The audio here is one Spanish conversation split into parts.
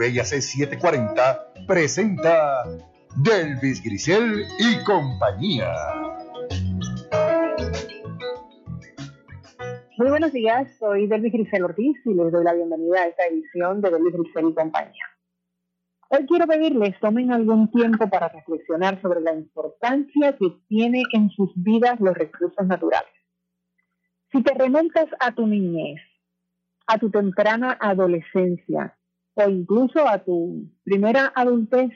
WIAC 740 presenta Delvis Grisel y compañía. Muy buenos días, soy Delvis Grisel Ortiz y les doy la bienvenida a esta edición de Delvis Grisel y compañía. Hoy quiero pedirles tomen algún tiempo para reflexionar sobre la importancia que tiene en sus vidas los recursos naturales. Si te remontas a tu niñez, a tu temprana adolescencia o incluso a tu primera adultez,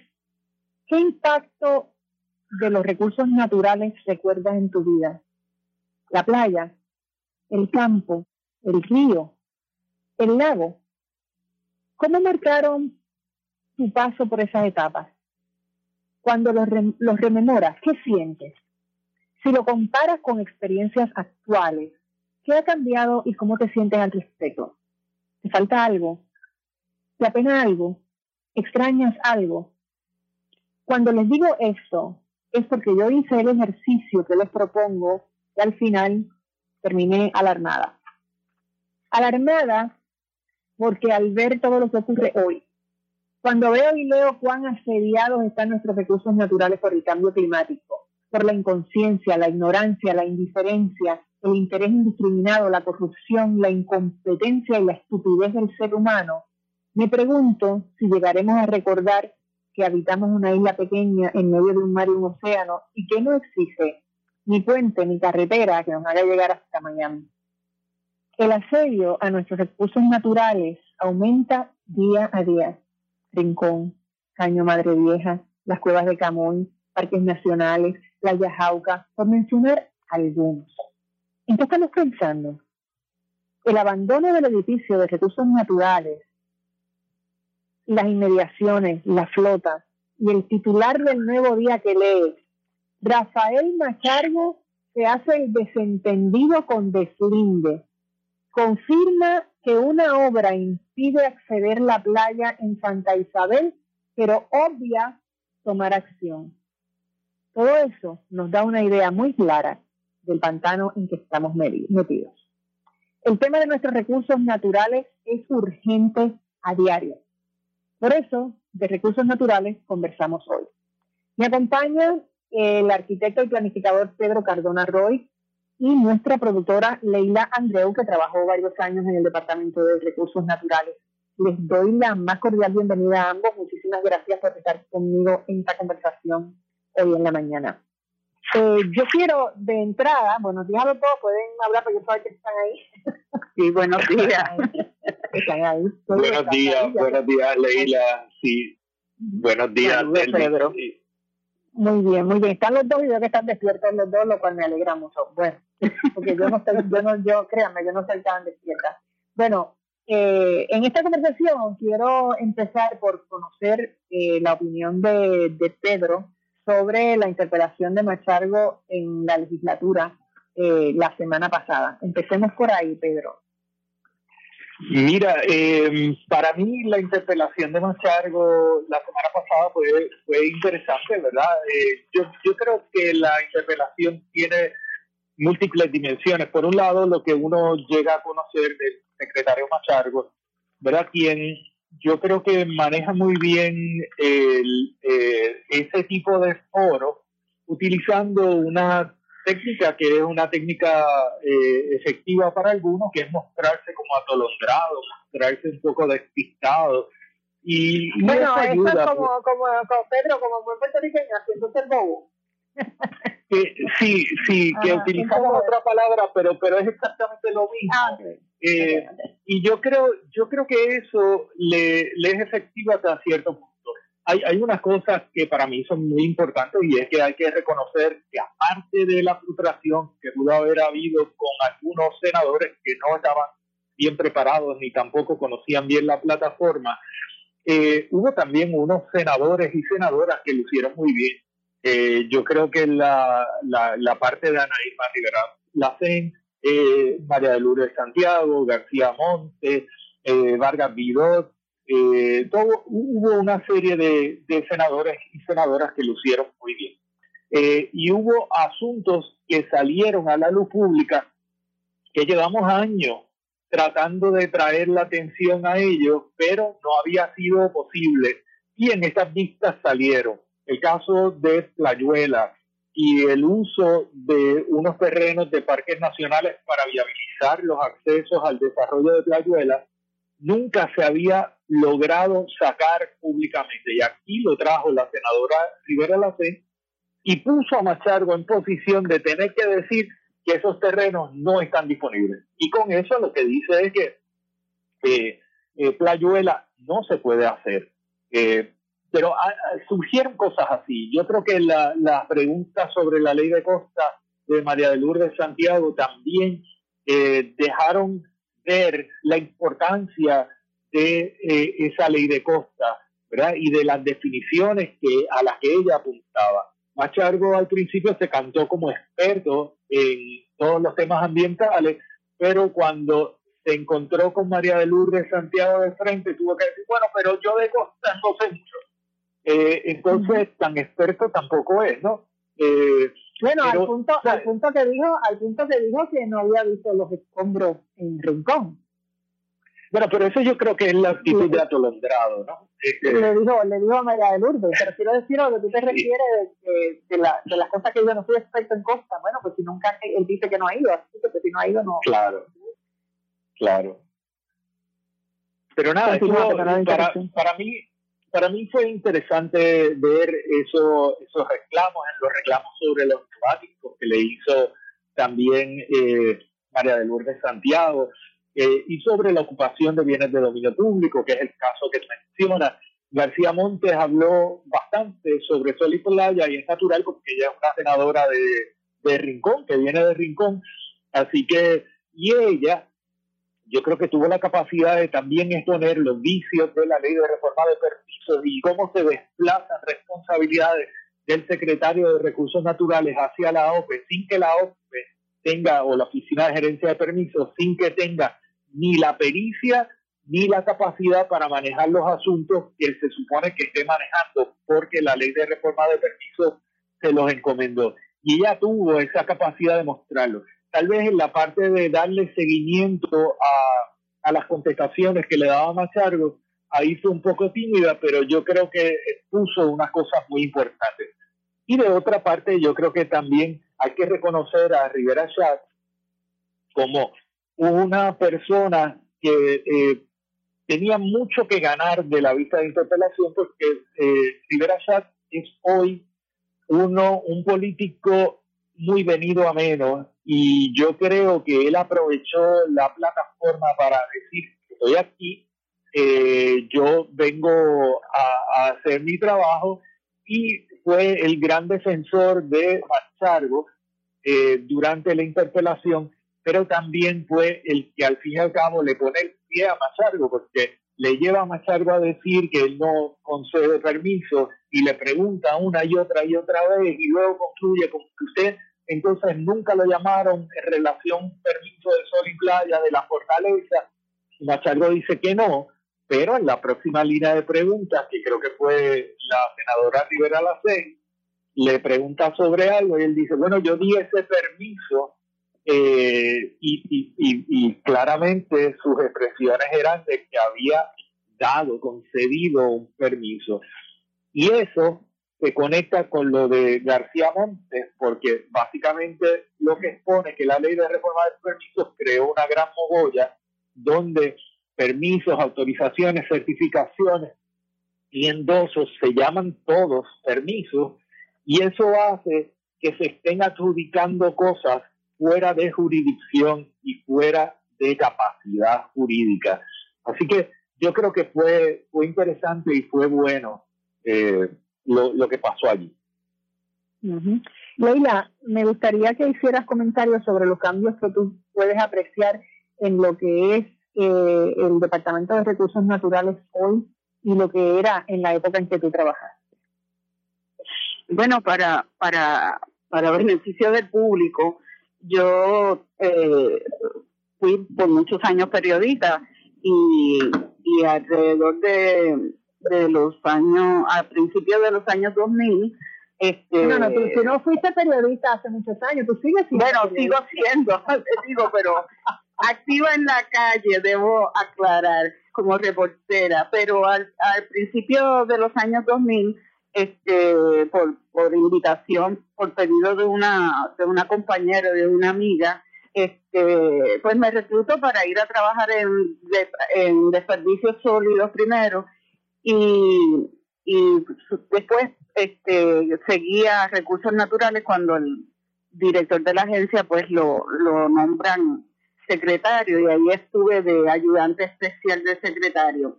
¿qué impacto de los recursos naturales recuerdas en tu vida? La playa, el campo, el río, el lago. ¿Cómo marcaron tu paso por esas etapas? Cuando los, los rememoras, ¿qué sientes? Si lo comparas con experiencias actuales, ¿qué ha cambiado y cómo te sientes al respecto? ¿Te falta algo? ¿Te apena algo? ¿Extrañas algo? Cuando les digo esto, es porque yo hice el ejercicio que les propongo y al final terminé alarmada. Alarmada porque al ver todo lo que ocurre hoy, cuando veo y leo cuán asediados están nuestros recursos naturales por el cambio climático, por la inconsciencia, la ignorancia, la indiferencia, el interés indiscriminado, la corrupción, la incompetencia y la estupidez del ser humano, me pregunto si llegaremos a recordar que habitamos una isla pequeña en medio de un mar y un océano y que no existe ni puente ni carretera que nos haga llegar hasta Miami. El asedio a nuestros recursos naturales aumenta día a día Rincón, Caño Madre Vieja, las cuevas de Camoy, parques nacionales, la Yajauca, por mencionar algunos. ¿En qué estamos pensando? El abandono del edificio de recursos naturales, las inmediaciones, la flota y el titular del nuevo día que lee, Rafael Machargo se hace el desentendido con deslinde. Confirma que una obra impide acceder la playa en Santa Isabel, pero obvia tomar acción. Todo eso nos da una idea muy clara del pantano en que estamos metidos. El tema de nuestros recursos naturales es urgente a diario. Por eso, de recursos naturales conversamos hoy. Me acompaña el arquitecto y planificador Pedro Cardona Roy, y nuestra productora Leila Andreu, que trabajó varios años en el Departamento de Recursos Naturales. Les doy la más cordial bienvenida a ambos. Muchísimas gracias por estar conmigo en esta conversación hoy en la mañana. Eh, yo quiero de entrada, buenos días a los dos, pueden hablar porque yo sé que están ahí. Sí, buenos días. están ahí. Buenos días, buenos días Leila. Sí, buenos días Pedro. Muy bien, muy bien. Están los dos y veo que están despiertos los dos, lo cual me alegra mucho. Bueno, porque yo no estoy, yo no, yo, créanme, yo no estoy tan despierta. Bueno, eh, en esta conversación quiero empezar por conocer eh, la opinión de, de, Pedro sobre la interpelación de Machargo en la legislatura eh, la semana pasada. Empecemos por ahí, Pedro. Mira, eh, para mí la interpelación de Machargo la semana pasada fue, fue interesante, ¿verdad? Eh, yo, yo creo que la interpelación tiene múltiples dimensiones. Por un lado, lo que uno llega a conocer del secretario Machargo, ¿verdad? Quien yo creo que maneja muy bien el, eh, ese tipo de foro utilizando una técnica que es una técnica eh, efectiva para algunos, que es mostrarse como atolondrado, mostrarse un poco despistado. Y, bueno, eso, es como, como, Pedro, como buen puertorriqueño, haciendo el bobo. sí, sí, que utilizamos otra palabra, pero pero es exactamente lo mismo. Ah, eh, y yo creo yo creo que eso le, le es efectivo hasta cierto punto hay, hay unas cosas que para mí son muy importantes y es que hay que reconocer que aparte de la frustración que pudo haber habido con algunos senadores que no estaban bien preparados ni tampoco conocían bien la plataforma. Eh, hubo también unos senadores y senadoras que lo hicieron muy bien. Eh, yo creo que la, la, parte de Ana Irma Rivera Lacen, eh, María de Lourdes Santiago, García Montes, eh, Vargas Vidot, eh, hubo una serie de, senadores y senadoras que lucieron muy bien. Eh, y hubo asuntos que salieron a la luz pública que llevamos años tratando de traer la atención a ellos, pero no había sido posible. Y en estas vistas salieron el caso de Playuela y el uso de unos terrenos de parques nacionales para viabilizar los accesos al desarrollo de Playuela nunca se había logrado sacar públicamente. Y aquí lo trajo la senadora Rivera Lacé y puso a Machargo en posición de tener que decir que esos terrenos no están disponibles. Y con eso lo que dice es que eh, eh, Playuela no se puede hacer. Eh, pero ah, ah, surgieron cosas así. Yo creo que la, la, pregunta sobre la ley de costa de María de Lourdes Santiago también dejaron ver la importancia de eh, esa ley de costa, ¿verdad? Y de las definiciones que, a las que ella apuntaba. Machargo al principio se cantó como experto en todos los temas ambientales, pero cuando se encontró con María de Lourdes Santiago de frente, tuvo que decir, bueno, pero yo de costa no sé mucho. Eh, entonces, tan experto tampoco es, ¿no? Eh, bueno, al punto, al punto que dijo, al punto que dijo que no había visto los escombros en Rincón. Bueno, pero eso yo creo que es la actitud de atolondrado, ¿no? Le dijo, le dijo a María de Lourdes, pero quiero decir lo que tú te refieres de, de, la, de las cosas que yo no soy experto en costa. Bueno, pues si nunca él dice que no ha ido, así que pues si no ha ido, no. Claro, claro. Pero nada, para, para mí para mí fue interesante ver eso, esos reclamos, los reclamos sobre los neumáticos que le hizo también eh, María de Lourdes Santiago, eh, y sobre la ocupación de bienes de dominio público, que es el caso que menciona. García Montes habló bastante sobre Sol y Playa, y es natural porque ella es una senadora de, de Rincón, que viene de Rincón, así que, y ella yo creo que tuvo la capacidad de también exponer los vicios de la ley de reforma de permisos y cómo se desplazan responsabilidades del secretario de Recursos Naturales hacia la OPE sin que la OPE tenga, o la Oficina de Gerencia de Permisos, sin que tenga ni la pericia ni la capacidad para manejar los asuntos que se supone que esté manejando, porque la ley de reforma de permisos se los encomendó. Y ella tuvo esa capacidad de mostrarlo tal vez en la parte de darle seguimiento a, las contestaciones que le daba Machargo, ahí fue un poco tímida, pero yo creo que puso unas cosas muy importantes. Y de otra parte, yo creo que también hay que reconocer a Rivera Chat como una persona que eh, tenía mucho que ganar de la vista de interpelación, porque eh, Rivera Chat es hoy uno, un político muy venido a menos y yo creo que él aprovechó la plataforma para decir, estoy aquí, eh, yo vengo a, hacer mi trabajo y fue el gran defensor de Machargo eh, durante la interpelación, pero también fue el que al fin y al cabo le pone el pie a Machargo, porque le lleva a Machargo a decir que él no concede permiso y le pregunta una y otra y otra vez y luego concluye con que usted entonces nunca lo llamaron en relación permiso de sol y playa de la fortaleza. Machargo dice que no, pero en la próxima línea de preguntas, que creo que fue la senadora Rivera Lacey, le pregunta sobre algo y él dice, bueno, yo di ese permiso eh, y, claramente sus expresiones eran de que había dado, concedido un permiso. Y eso se conecta con lo de García Montes, porque básicamente lo que expone que la ley de reforma de permisos creó una gran mogolla donde permisos, autorizaciones, certificaciones y endosos se llaman todos permisos y eso hace que se estén adjudicando cosas fuera de jurisdicción y fuera de capacidad jurídica. Así que yo creo que fue, fue interesante y fue bueno eh, lo, que pasó allí. Leila, me gustaría que hicieras comentarios sobre los cambios que tú puedes apreciar en lo que es eh, el Departamento de Recursos Naturales hoy y lo que era en la época en que tú trabajaste? Bueno, para, para, para beneficio del público, yo eh, fui por muchos años periodista y, y alrededor de, de los años, a principios de los años 2000, este, no, no, tú, no fuiste periodista hace muchos años, tú sigues siendo. Bueno, sigo siendo, digo, pero activa en la calle, debo aclarar, como reportera, pero al, al principio de los años 2000, este, por, por invitación, por pedido de una, de una compañera, de una amiga, este, pues me recluto para ir a trabajar en, en desperdicios sólidos primero y, y después este, seguía recursos naturales cuando el director de la agencia pues lo, lo nombran secretario y ahí estuve de ayudante especial de secretario.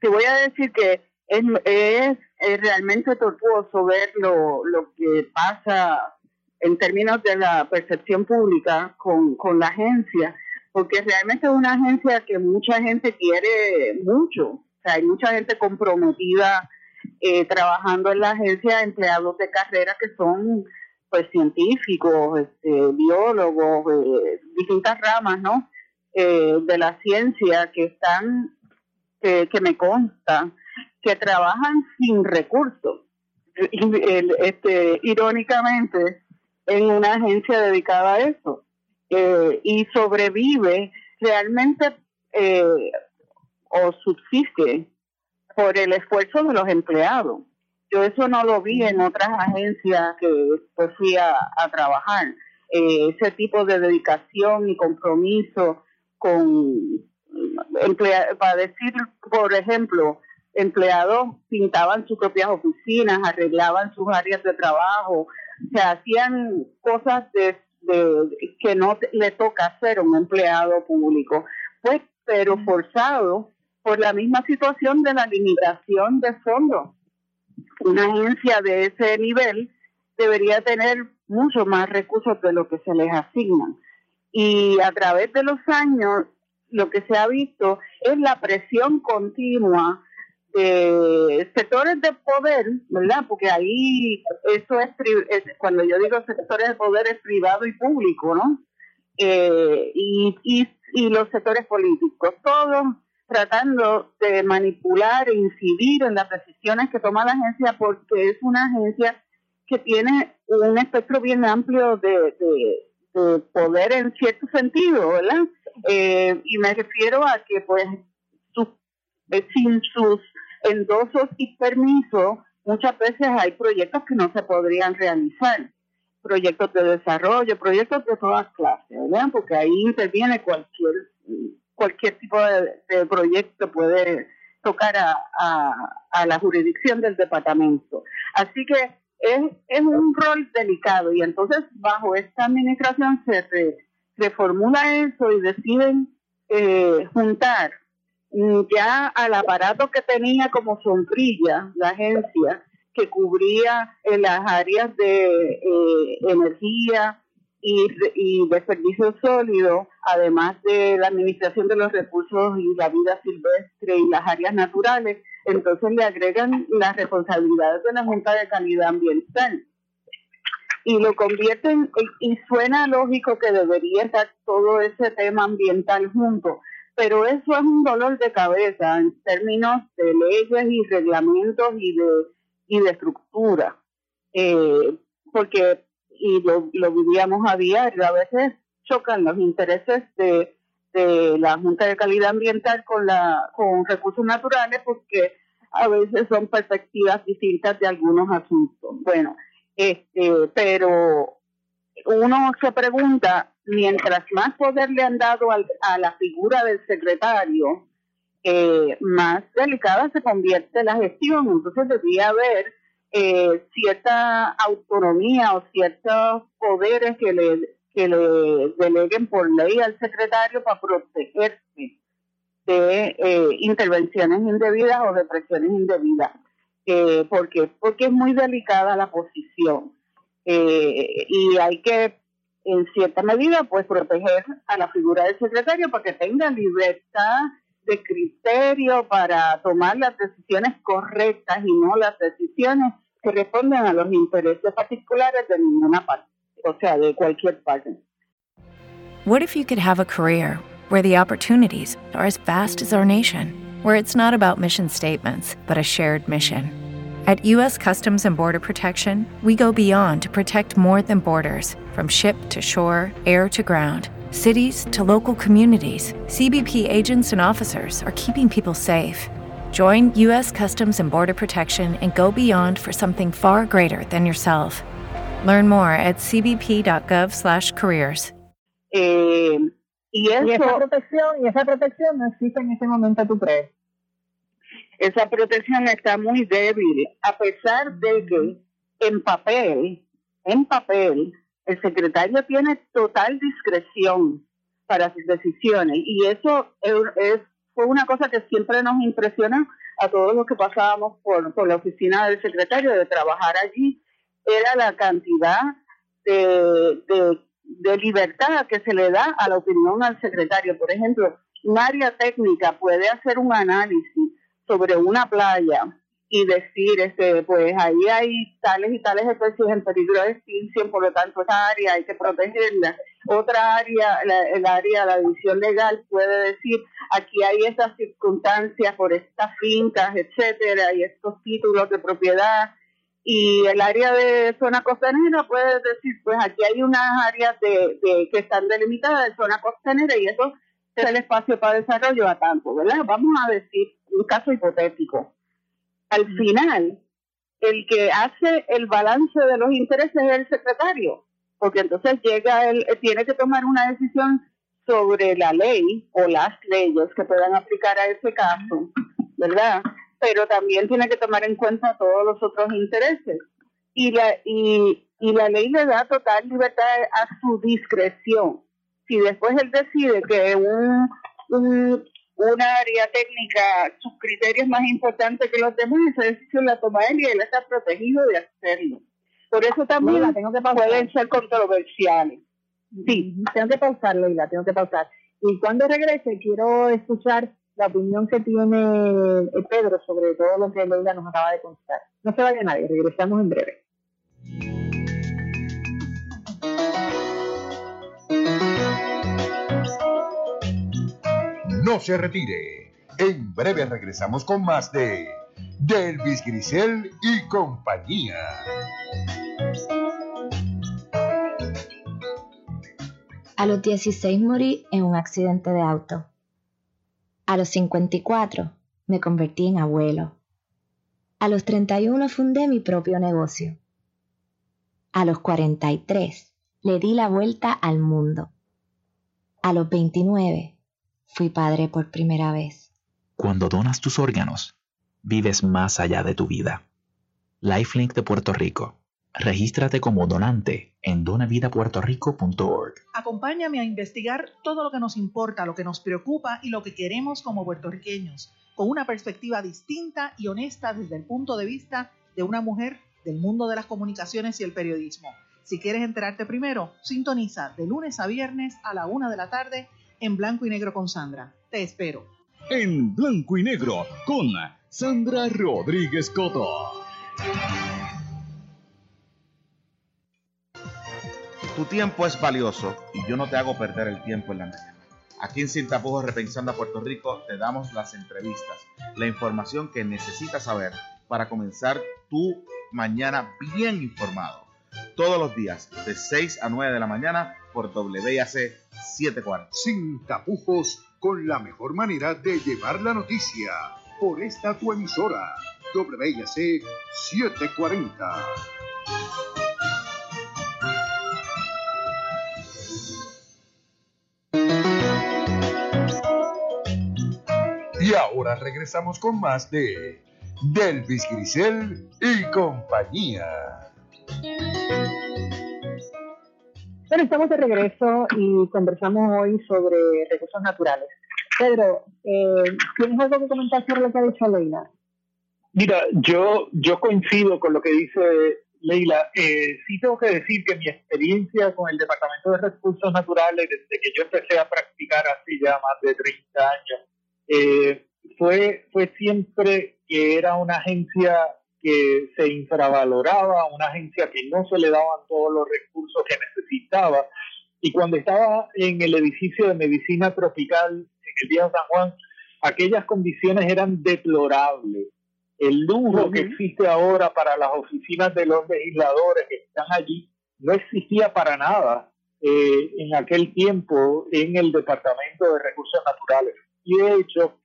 Te voy a decir que es, es, es realmente tortuoso ver lo, lo que pasa en términos de la percepción pública con, con la agencia, porque realmente es una agencia que mucha gente quiere mucho, sea, hay mucha gente comprometida eh, trabajando en la agencia empleados de carrera que son pues científicos, este, biólogos, eh, distintas ramas, ¿no? Eh, de la ciencia que están, que, me consta, que trabajan sin recursos. Este, irónicamente, en una agencia dedicada a eso. y sobrevive realmente o subsiste por el esfuerzo de los empleados. Yo eso no lo vi en otras agencias que pues, fui a, trabajar. Eh, ese tipo de dedicación y compromiso con para decir, por ejemplo, empleados pintaban sus propias oficinas, arreglaban sus áreas de trabajo, se hacían cosas de, que no le toca hacer a un empleado público, pues, pero forzado por la misma situación de la limitación de fondos. Una agencia de ese nivel debería tener mucho más recursos de lo que se les asignan. Y a través de los años, lo que se ha visto es la presión continua de sectores de poder, ¿verdad? Porque ahí eso es, cuando yo digo sectores de poder es privado y público, ¿no? Eh, y, y, los sectores políticos, todos tratando de manipular e incidir en las decisiones que toma la agencia porque es una agencia que tiene un espectro bien amplio de, poder en cierto sentido, ¿verdad? Eh, y me refiero a que pues sin sus endosos y permisos, muchas veces hay proyectos que no se podrían realizar proyectos de desarrollo, proyectos de todas clases, ¿verdad? Porque ahí interviene cualquier cualquier tipo de, proyecto puede tocar a, la jurisdicción del departamento. Así que es, un rol delicado y entonces bajo esta administración se reformula eso y deciden eh, juntar ya al aparato que tenía como sombrilla la agencia que cubría en las áreas de eh, energía, y, y desperdicio sólido, además de la administración de los recursos y la vida silvestre y las áreas naturales, entonces le agregan las responsabilidades de la Junta de Calidad Ambiental. Y lo convierten, y suena lógico que debería estar todo ese tema ambiental junto, pero eso es un dolor de cabeza en términos de leyes y reglamentos y de, y de estructura. Eh, porque y lo, vivíamos a diario. A veces chocan los intereses de, de la Junta de Calidad Ambiental con, la, con recursos naturales porque a veces son perspectivas distintas de algunos asuntos. Bueno, este, pero uno se pregunta, mientras más poder le han dado a la figura del secretario, eh, más delicada se convierte la gestión. Entonces debía haber eh, cierta autonomía o ciertos poderes que le, que le deleguen por ley al secretario para protegerse de eh, intervenciones indebidas o de presiones indebidas. Eh, porque porque es muy delicada la posición eh, y hay que en cierta medida, pues proteger a la figura del secretario para que tenga libertad de criterio para tomar las decisiones correctas y no las decisiones que a los intereses particulares de ninguna parte, o sea, de cualquier parte. What if you could have a career where the opportunities are as vast as our nation, where it's not about mission statements, but a shared mission? At U.S. Customs and Border Protection, we go beyond to protect more than borders, from ship to shore, air to ground cities to local communities, CBP agents and officers are keeping people safe. Join U.S. Customs and Border Protection and go beyond for something far greater than yourself. Learn more at cbp.gov/careers. Eh, y, eso, y, esa protección y esa protección no existe en este momento, ¿tú crees? Esa protección está muy débil, a pesar de que en papel, en papel, el secretario tiene total discreción para sus decisiones y eso es, fue una cosa que siempre nos impresiona a todos los que pasábamos por, por la oficina del secretario de trabajar allí, era la cantidad de, de libertad que se le da a la opinión al secretario. Por ejemplo, un área técnica puede hacer un análisis sobre una playa y decir, este, pues ahí hay tales y tales especies en peligro de extinción, por lo tanto esa área hay que protegerla. Otra área, el área, la división legal puede decir, aquí hay estas circunstancias por estas fincas, etcétera, y estos títulos de propiedad. Y el área de zona costanera puede decir, pues aquí hay unas áreas de, de que están delimitadas de zona costanera y eso es el espacio para desarrollo a tanto, ¿verdad? Vamos a decir un caso hipotético al final, el que hace el balance de los intereses es el secretario, porque entonces llega él, tiene que tomar una decisión sobre la ley o las leyes que puedan aplicar a ese caso, ¿verdad? Pero también tiene que tomar en cuenta todos los otros intereses. Y la, y, y la ley le da total libertad a su discreción. Si después él decide que un una área técnica, sus criterios más importantes que los demás, esa decisión la toma él y él está protegido de hacerlo. Por eso también la tengo que pueden ser controversiales. Sí, tengo que pausar, Leila, tengo que pausar. Y cuando regrese, quiero escuchar la opinión que tiene Pedro sobre todo lo que Leila nos acaba de contar. No se vaya nadie, regresamos en breve. No se retire. En breve regresamos con más de Delvis Grisel y compañía. A los 16 morí en un accidente de auto. A los 54 me convertí en abuelo. A los 31 fundé mi propio negocio. A los 43 le di la vuelta al mundo. A los 29 fui padre por primera vez. Cuando donas tus órganos, vives más allá de tu vida. Lifelink de Puerto Rico. Regístrate como donante en donavidapuertorico.org. Acompáñame a investigar todo lo que nos importa, lo que nos preocupa y lo que queremos como puertorriqueños, con una perspectiva distinta y honesta desde el punto de vista de una mujer del mundo de las comunicaciones y el periodismo. Si quieres enterarte primero, sintoniza de lunes a viernes a la una de la tarde en blanco y negro con Sandra. Te espero. En blanco y negro con Sandra Rodríguez Coto. Tu tiempo es valioso y yo no te hago perder el tiempo en la mañana. Aquí en Sin Tapujos Repensando a Puerto Rico te damos las entrevistas, la información que necesitas saber para comenzar tu mañana bien informado. Todos los días de 6 a 9 de la mañana por WIAC 740. Sin tapujos, con la mejor manera de llevar la noticia. Por esta tu emisora, WIAC 740. Y ahora regresamos con más de Delvis Grisel y compañía. Bueno, estamos de regreso y conversamos hoy sobre recursos naturales. Pedro, eh, ¿tienes algo que comentar sobre lo que ha dicho Leila? Mira, yo, yo coincido con lo que dice Leila, eh, sí tengo que decir que mi experiencia con el Departamento de Recursos Naturales, desde que yo empecé a practicar hace ya más de 30 años, eh, fue, fue siempre que era una agencia que se infravaloraba, una agencia que no se le daban todos los recursos que necesitaba. Y cuando estaba en el edificio de medicina tropical en el Viejo San Juan, aquellas condiciones eran deplorables el lujo que existe ahora para las oficinas de los legisladores que están allí no existía para nada eh, en aquel tiempo en el Departamento de Recursos Naturales. Y de hecho,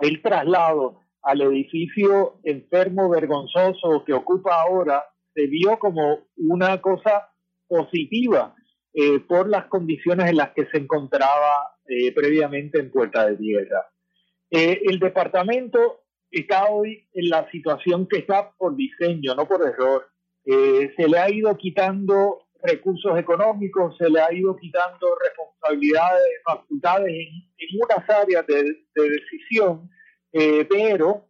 el traslado al edificio enfermo vergonzoso que ocupa ahora se vio como una cosa positiva eh, por las condiciones en las que se encontraba eh, previamente en Puerta de Tierra. el departamento está hoy en la situación que está por diseño, no por error. Eh, se le ha ido quitando recursos económicos, se le ha ido quitando responsabilidades, facultades en, unas áreas de, decisión, eh, pero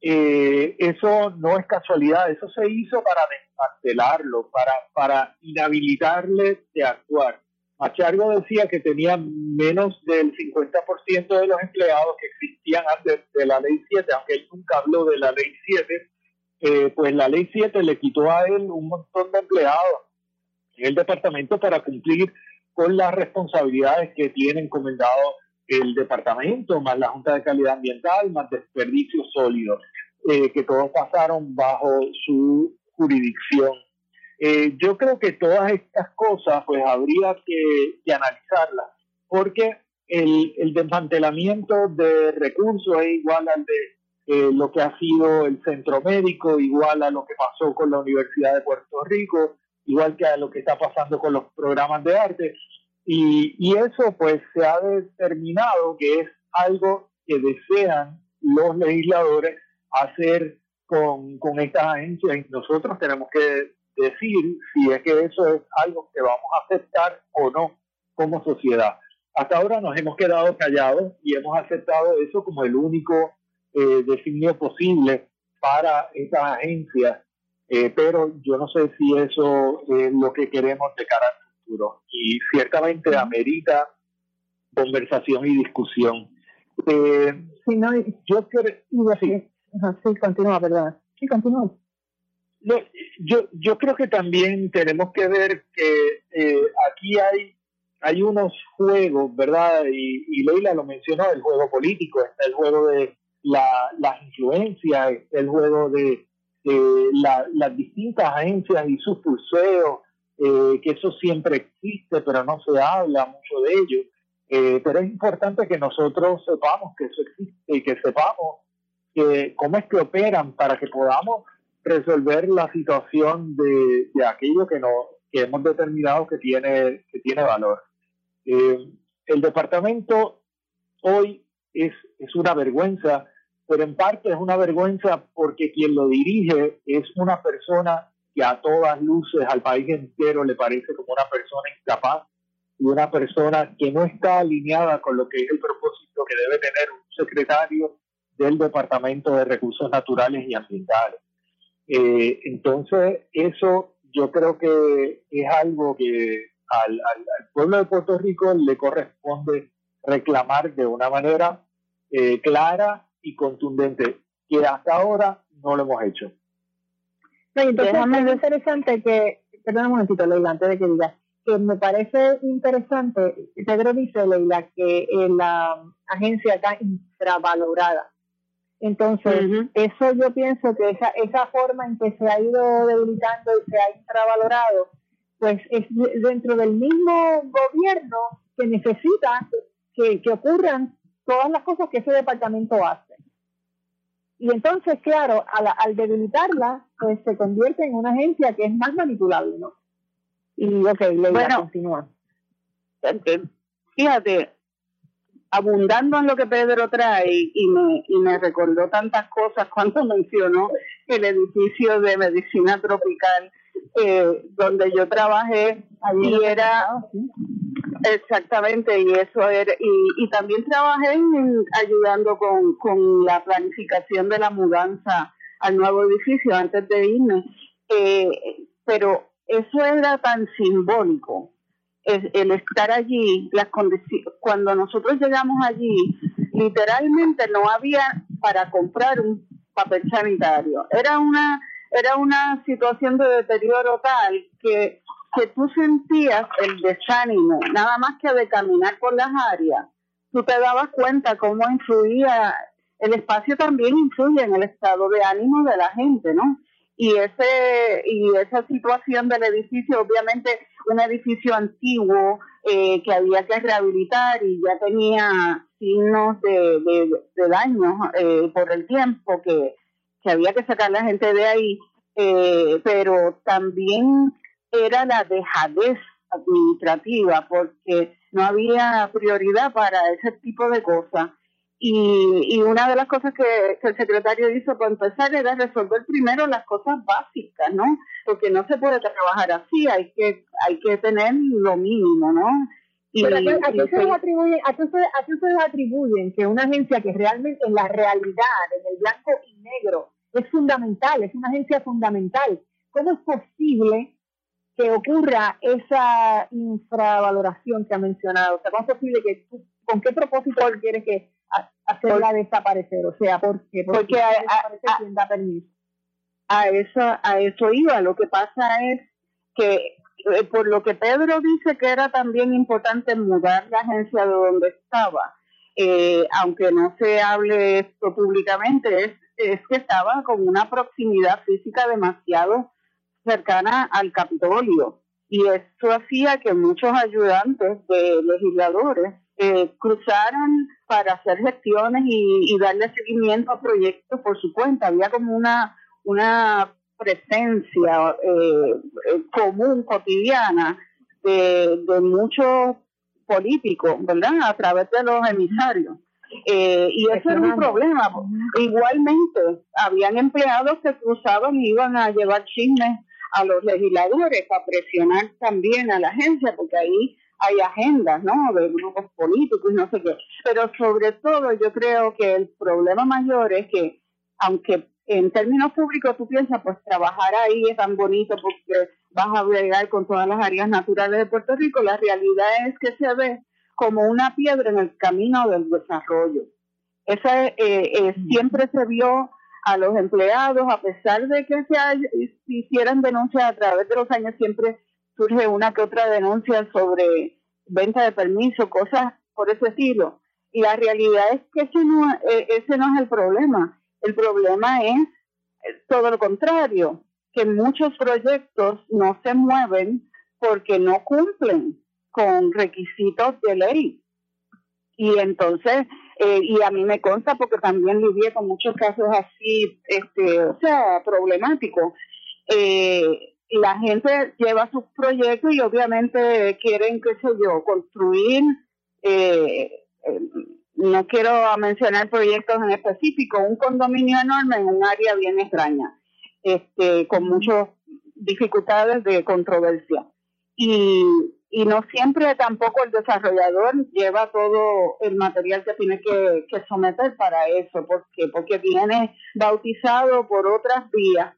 eh, eso no es casualidad, eso se hizo para desmantelarlo, para, para inhabilitarle de actuar. Machargo decía que tenía menos del 50% de los empleados que existían antes de la ley 7, aunque él nunca habló de la ley 7, eh, pues la ley 7 le quitó a él un montón de empleados en el departamento para cumplir con las responsabilidades que tiene encomendado el departamento, más la Junta de Calidad Ambiental, más desperdicios sólidos, eh, que todos pasaron bajo su jurisdicción. Eh, yo creo que todas estas cosas pues habría que, analizarlas, porque el, desmantelamiento de recursos es igual al de eh, lo que ha sido el centro médico, igual a lo que pasó con la Universidad de Puerto Rico, igual que a lo que está pasando con los programas de arte. Y, y eso pues se ha determinado que es algo que desean los legisladores hacer con, con estas agencias y nosotros tenemos que decir si es que eso es algo que vamos a aceptar o no como sociedad. Hasta ahora nos hemos quedado callados y hemos aceptado eso como el único eh, designio posible para estas agencias, eh, pero yo no sé si eso es lo que queremos de cara al futuro y ciertamente amerita conversación y discusión. Eh, sí, no, yo quiero... Sí, sí continúa, ¿verdad? Sí, continúa yo, yo creo que también tenemos que ver que eh, aquí hay, hay unos juegos, ¿verdad? Y, y Leila lo mencionó, el juego político, está el juego de la, las influencias, está el juego de, las distintas agencias y sus pulseos, eh, que eso siempre existe, pero no se habla mucho de ello. Eh, pero es importante que nosotros sepamos que eso existe y que sepamos que, cómo es que operan para que podamos resolver la situación de, de aquello que, no, que hemos determinado que tiene, que tiene valor. Eh, el departamento hoy es, es una vergüenza, pero en parte es una vergüenza porque quien lo dirige es una persona que a todas luces al país entero le parece como una persona incapaz y una persona que no está alineada con lo que es el propósito que debe tener un secretario del Departamento de Recursos Naturales y Ambientales. Eh, entonces, eso yo creo que es algo que al, pueblo de Puerto Rico le corresponde reclamar de una manera eh, clara y contundente, que hasta ahora no lo hemos hecho. entonces es interesante que, perdón un momentito, Leila, antes de que digas, que me parece interesante, Pedro dice, Leila, que eh, la agencia está infravalorada. Entonces, eso yo pienso que esa, esa forma en que se ha ido debilitando y se ha infravalorado, pues es dentro del mismo gobierno que necesita que, ocurran todas las cosas que ese departamento hace. Y entonces, claro, al, al debilitarla, pues se convierte en una agencia que es más manipulable, ¿no? Y, ok, le bueno, a continuar. Eh, fíjate, abundando en lo que Pedro trae y me, y me recordó tantas cosas cuando mencionó el edificio de medicina tropical eh, donde yo trabajé allí era exactamente y eso era y, y también trabajé en, ayudando con, con la planificación de la mudanza al nuevo edificio antes de irme eh, pero eso era tan simbólico, el, el estar allí, las condiciones, cuando nosotros llegamos allí, literalmente no había para comprar un papel sanitario. Era una, era una situación de deterioro tal que, que tú sentías el desánimo, nada más que de caminar por las áreas. Tú te dabas cuenta cómo influía, el espacio también influye en el estado de ánimo de la gente, ¿no? y ese y esa situación del edificio obviamente un edificio antiguo eh, que había que rehabilitar y ya tenía signos de, de, daño eh, por el tiempo que, que, había que sacar la gente de ahí eh, pero también era la dejadez administrativa porque no había prioridad para ese tipo de cosas y, y una de las cosas que, el secretario hizo para empezar era resolver primero las cosas básicas, ¿no? Porque no se puede trabajar así, hay que hay que tener lo mínimo, ¿no? Y, Pero ¿a, qué, se atribuyen, a, qué se, atribuyen que una agencia que realmente en la realidad, en el blanco y negro, es fundamental, es una agencia fundamental? ¿Cómo es posible que ocurra esa infravaloración que ha mencionado? O sea, ¿cómo es posible que tú, con qué propósito él quiere que hacerla desaparecer, o sea, porque, porque, a, a, permiso. A eso, a eso iba, lo que pasa es que eh, por lo que Pedro dice que era también importante mudar la agencia de donde estaba, eh, aunque no se hable esto públicamente, es, es que estaba con una proximidad física demasiado cercana al Capitolio. Y eso hacía que muchos ayudantes de legisladores eh, cruzaran para hacer gestiones y, darle seguimiento a proyectos por su cuenta. Había como una, una presencia eh, eh, común, cotidiana, de, de muchos políticos, ¿verdad? A través de los emisarios. Eh, y eso era un problema. Igualmente, habían empleados que cruzaban y iban a llevar chismes a los legisladores para presionar también a la agencia, porque ahí hay agendas, ¿no? De grupos políticos y no sé qué. Pero sobre todo yo creo que el problema mayor es que, aunque en términos públicos tú piensas, pues trabajar ahí es tan bonito porque vas a bregar con todas las áreas naturales de Puerto Rico, la realidad es que se ve como una piedra en el camino del desarrollo. Esa eh, eh, siempre se vio a los empleados, a pesar de que se hicieran denuncias a través de los años, siempre surge una que otra denuncia sobre venta de permiso, cosas por ese estilo. Y la realidad es que ese no, e, ese no es el problema. El problema es eh, todo lo contrario, que muchos proyectos no se mueven porque no cumplen con requisitos de ley. Y entonces, eh, y a mí me consta porque también lidié con muchos casos así, este, o sea, problemáticos. Eh, la gente lleva sus proyectos y obviamente quieren, qué sé yo, construir, eh, eh, no quiero mencionar proyectos en específico, un condominio enorme en un área bien extraña, este, con muchas dificultades de controversia. Y, y no siempre tampoco el desarrollador lleva todo el material que tiene que, someter para eso, porque porque viene bautizado por otras vías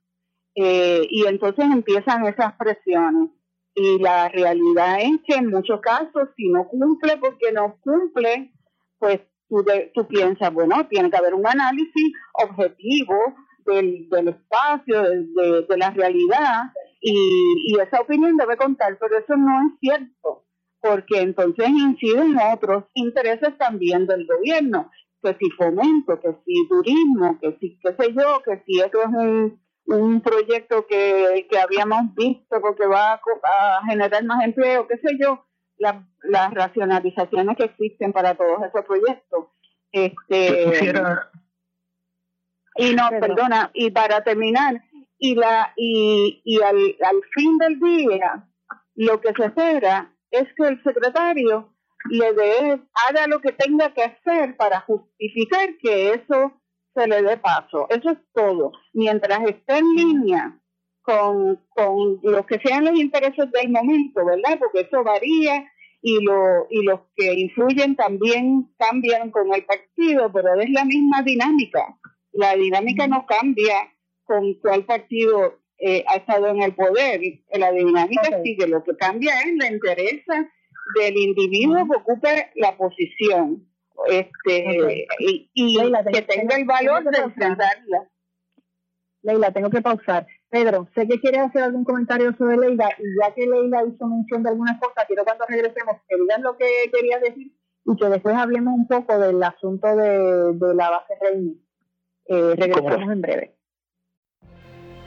eh, y entonces empiezan esas presiones. Y la realidad es que en muchos casos, si no cumple porque no cumple, pues tú, tú piensas, bueno, tiene que haber un análisis objetivo del, del espacio, de, de, la realidad, y, y esa opinión debe contar, pero eso no es cierto, porque entonces inciden otros intereses también del gobierno, que si fomento, que si turismo, que si qué sé yo, que si esto es un un proyecto que, que habíamos visto porque va a, generar más empleo, qué sé yo, las racionalizaciones que existen para todos esos proyectos. Este, y no, perdona, y para terminar, y la y, y al, al fin del día, lo que se espera es que el secretario le dé, haga lo que tenga que hacer para justificar que eso se le dé paso. Eso es todo. Mientras esté en línea con, con los que sean los intereses del momento, ¿verdad? Porque eso varía y, lo, y los que influyen también cambian con el partido, pero es la misma dinámica. La dinámica no cambia con cuál partido eh, ha estado en el poder. La dinámica sigue, lo que cambia es la interesa del individuo que ocupe la posición este y, que tenga el valor de enfrentarla. Leila, tengo que pausar. Pedro, sé que quieres hacer algún comentario sobre Leila y ya que Leila hizo mención de algunas cosas, quiero cuando regresemos que digan lo que quería decir y que después hablemos un poco del asunto de, de la base Reina. Eh, regresamos en breve.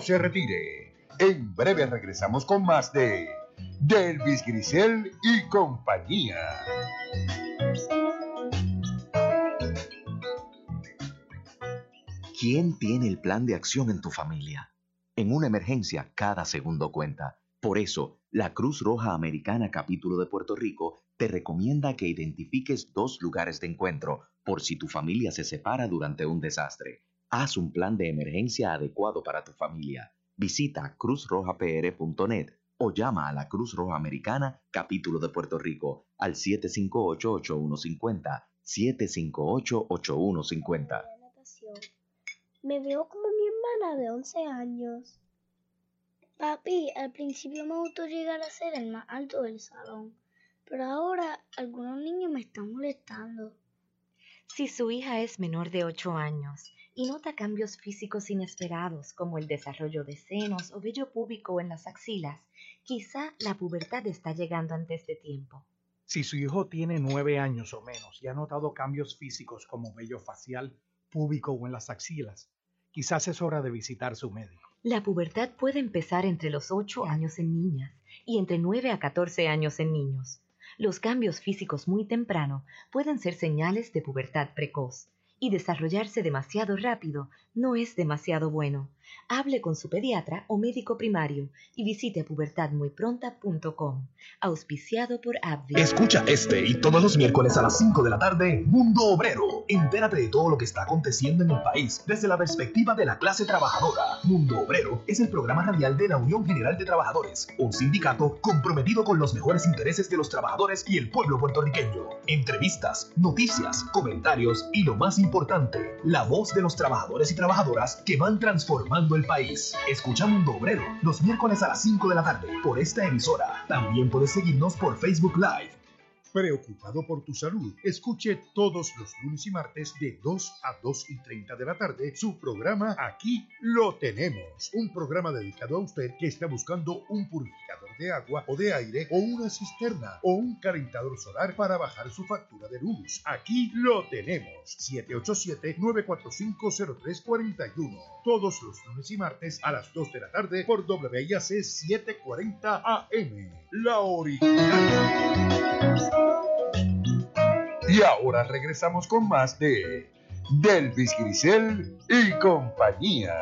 Se retire. En breve regresamos con más de Delvis Grisel y compañía. ¿Quién tiene el plan de acción en tu familia? En una emergencia, cada segundo cuenta. Por eso, la Cruz Roja Americana Capítulo de Puerto Rico te recomienda que identifiques dos lugares de encuentro por si tu familia se separa durante un desastre. Haz un plan de emergencia adecuado para tu familia. Visita cruzrojapr.net o llama a la Cruz Roja Americana Capítulo de Puerto Rico al 758-8150. 758-8150. Me veo como mi hermana de 11 años. Papi, al principio me gustó llegar a ser el más alto del salón, pero ahora algunos niños me están molestando. Si su hija es menor de 8 años y nota cambios físicos inesperados como el desarrollo de senos o vello púbico en las axilas, quizá la pubertad está llegando antes de tiempo. Si su hijo tiene 9 años o menos y ha notado cambios físicos como vello facial, púbico o en las axilas, quizás es hora de visitar su médico. La pubertad puede empezar entre los 8 años en niñas y entre 9 a 14 años en niños. Los cambios físicos muy temprano pueden ser señales de pubertad precoz y desarrollarse demasiado rápido no es demasiado bueno. Hable con su pediatra o médico primario y visite pubertadmuypronta.com. Auspiciado por AbbVie. Escucha este y todos los miércoles a las 5 de la tarde, Mundo Obrero. Entérate de todo lo que está aconteciendo en el país desde la perspectiva de la clase trabajadora. Mundo Obrero es el programa radial de la Unión General de Trabajadores, un sindicato comprometido con los mejores intereses de los trabajadores y el pueblo puertorriqueño. Entrevistas, noticias, comentarios y lo más importante, la voz de los trabajadores y trabajadoras que van transformando el país. Escucha Mundo Obrero los miércoles a las 5 de la tarde por esta emisora. También puedes seguirnos por Facebook Live. Preocupado por tu salud, escuche todos los lunes y martes de 2 a 2 y 30 de la tarde su programa Aquí lo tenemos. Un programa dedicado a usted que está buscando un purificador de agua o de aire o una cisterna o un calentador solar para bajar su factura de luz. Aquí lo tenemos. 787-945-0341. Todos los lunes y martes a las 2 de la tarde por WIAC 740 AM. La original. Y ahora regresamos con más de Delvis Grisel y compañía.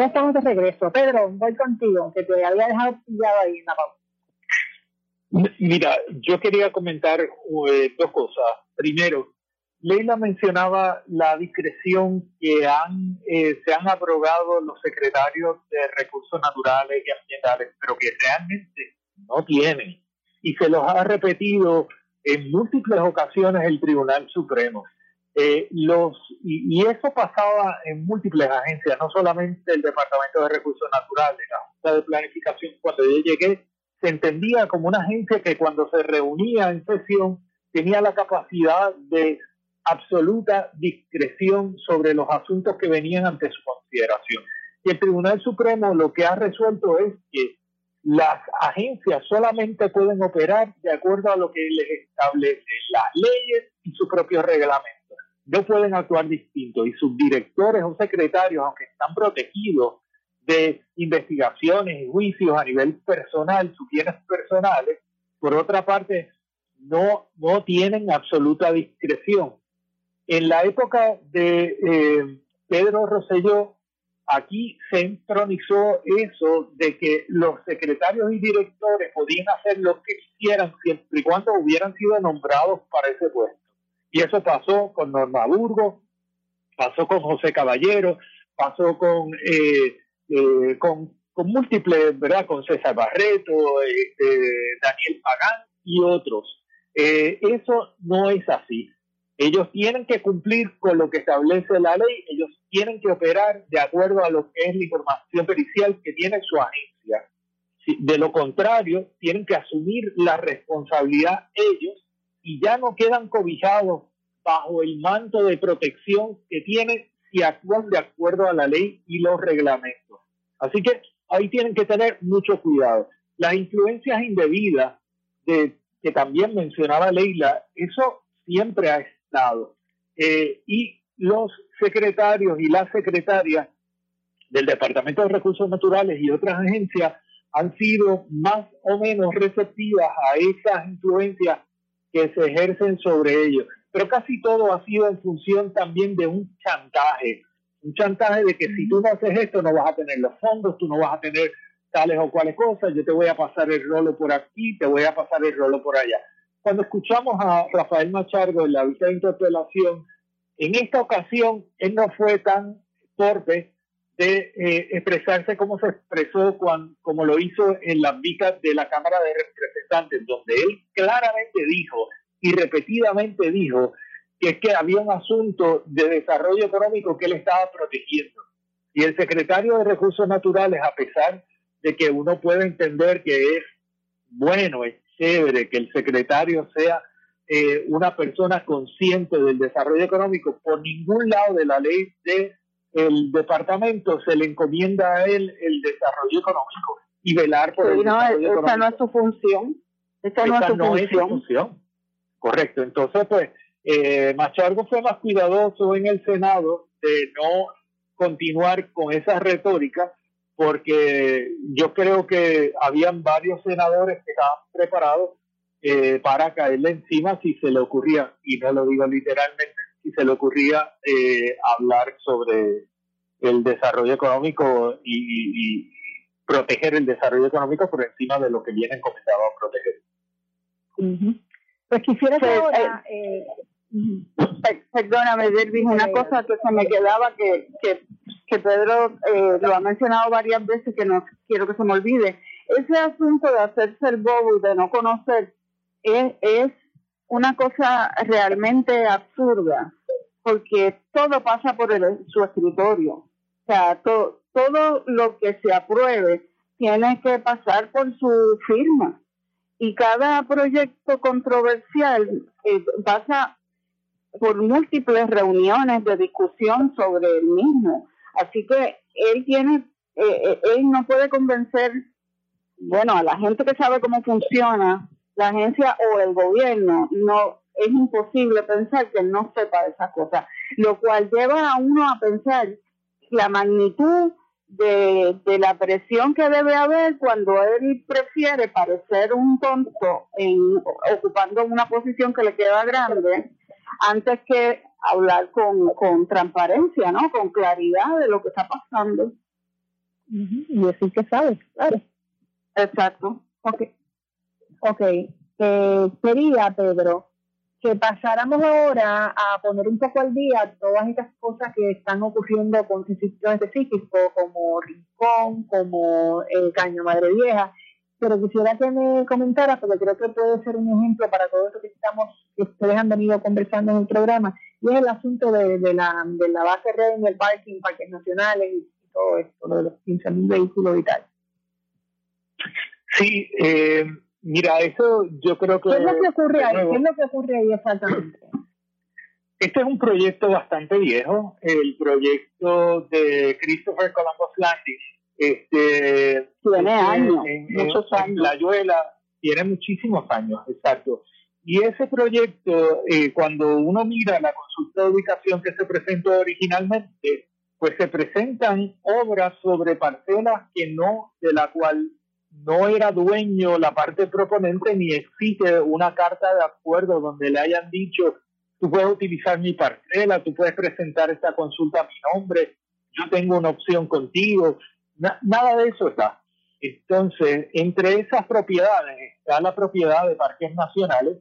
Ya estamos de regreso. Pedro, voy contigo, que te había dejado pillado ahí en la pausa. Mira, yo quería comentar eh, dos cosas. Primero, Leila mencionaba la discreción que han, eh, se han abrogado los secretarios de recursos naturales y ambientales, pero que realmente no tienen. Y se los ha repetido en múltiples ocasiones el Tribunal Supremo. Eh, los, y, eso pasaba en múltiples agencias, no solamente el Departamento de Recursos Naturales, la Junta de Planificación, cuando yo llegué, se entendía como una agencia que cuando se reunía en sesión tenía la capacidad de absoluta discreción sobre los asuntos que venían ante su consideración. Y el Tribunal Supremo lo que ha resuelto es que las agencias solamente pueden operar de acuerdo a lo que les establecen las leyes y su propio reglamento. No pueden actuar distinto y sus directores o secretarios, aunque están protegidos de investigaciones y juicios a nivel personal, sus bienes personales, por otra parte, no, no tienen absoluta discreción. En la época de eh, Pedro Rosselló, aquí se entronizó eso de que los secretarios y directores podían hacer lo que quisieran siempre y cuando hubieran sido nombrados para ese puesto. Y eso pasó con Norma Burgo, pasó con José Caballero, pasó con, eh, eh, con, con, múltiples, ¿verdad? Con César Barreto, este, Daniel Pagán y otros. Eh, eso no es así. Ellos tienen que cumplir con lo que establece la ley, ellos tienen que operar de acuerdo a lo que es la información pericial que tiene su agencia. De lo contrario, tienen que asumir la responsabilidad ellos y ya no quedan cobijados bajo el manto de protección que tienen si actúan de acuerdo a la ley y los reglamentos. Así que ahí tienen que tener mucho cuidado. Las influencias indebidas de, que también mencionaba Leila, eso siempre ha eh, y los secretarios y las secretarias del Departamento de Recursos Naturales y otras agencias han sido más o menos receptivas a esas influencias que se ejercen sobre ellos. Pero casi todo ha sido en función también de un chantaje, un chantaje de que si tú no haces esto no vas a tener los fondos, tú no vas a tener tales o cuales cosas, yo te voy a pasar el rolo por aquí, te voy a pasar el rolo por allá cuando escuchamos a Rafael Machargo en la vista de interpelación, en esta ocasión él no fue tan torpe de eh, expresarse como se expresó cuando, como lo hizo en las vistas de la Cámara de Representantes, donde él claramente dijo y repetidamente dijo que es que había un asunto de desarrollo económico que él estaba protegiendo. Y el secretario de Recursos Naturales, a pesar de que uno puede entender que es bueno, chévere que el secretario sea eh, una persona consciente del desarrollo económico. Por ningún lado de la ley del el departamento se le encomienda a él el desarrollo económico y velar por el desarrollo económico. Esa no es su función. Esa no, es, su función. Correcto. Entonces, pues, eh, Machargo fue más cuidadoso en el Senado de no continuar con esa retórica porque yo creo que habían varios senadores que estaban preparados eh, para caerle encima si se le ocurría, y no lo digo literalmente, si se le ocurría eh, hablar sobre el desarrollo económico y, proteger el desarrollo económico por encima de lo que viene encomendado a proteger. Pues quisiera que pues, ahora... Eh, Perdóname, Dervis, una cosa que se me quedaba que, que que Pedro eh, lo ha mencionado varias veces que no quiero que se me olvide. Ese asunto de hacerse el bobo y de no conocer es, es una cosa realmente absurda, porque todo pasa por su escritorio. O sea, todo lo que se apruebe tiene que pasar por su firma. Y cada proyecto controversial eh, pasa por múltiples reuniones de discusión sobre el mismo. Así que él tiene, eh, eh, él no puede convencer, bueno, a la gente que sabe cómo funciona la agencia o el gobierno, no es imposible pensar que no sepa de esas cosas, lo cual lleva a uno a pensar la magnitud de, de, la presión que debe haber cuando él prefiere parecer un tonto en, ocupando una posición que le queda grande antes que hablar con, con transparencia, ¿no? Con claridad de lo que está pasando. Y decir que sabes, claro. Exacto. Ok. Ok. Eh, quería, Pedro, que pasáramos ahora a poner un poco al día todas estas cosas que están ocurriendo con sitios específicos como Rincón, como el Caño Madre Vieja, pero quisiera que me comentara, porque creo que puede ser un ejemplo para todo esto que estamos, que ustedes han venido conversando en el programa, y es el asunto de, de la, de la base red en el parking, parques nacionales y todo esto, lo de los 15.000 vehículos y tal. Sí, eh, mira, eso yo creo que... ¿Qué es lo que ocurre ahí? ¿Qué es lo que ocurre ahí exactamente? Este es un proyecto bastante viejo, el proyecto de Christopher Columbus Landing. Este, tiene este, años, en, muchos en, años. La Yuela tiene muchísimos años, exacto. Y ese proyecto, eh, cuando uno mira la consulta de ubicación que se presentó originalmente, pues se presentan obras sobre parcelas que no, de la cual no era dueño la parte proponente ni existe una carta de acuerdo donde le hayan dicho tú puedes utilizar mi parcela, tú puedes presentar esta consulta a mi nombre, yo tengo una opción contigo, Na- nada de eso está. Entonces, entre esas propiedades está la propiedad de parques nacionales,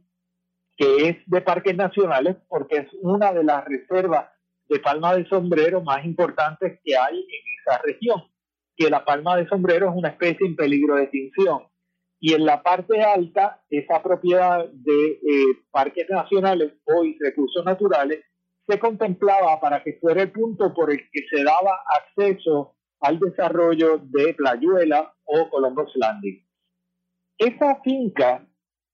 que es de parques nacionales porque es una de las reservas de palma de sombrero más importantes que hay en esa región, que la palma de sombrero es una especie en peligro de extinción. Y en la parte alta, esa propiedad de eh, parques nacionales o recursos naturales se contemplaba para que fuera el punto por el que se daba acceso al desarrollo de Playuela o Columbus Landing. Esa finca,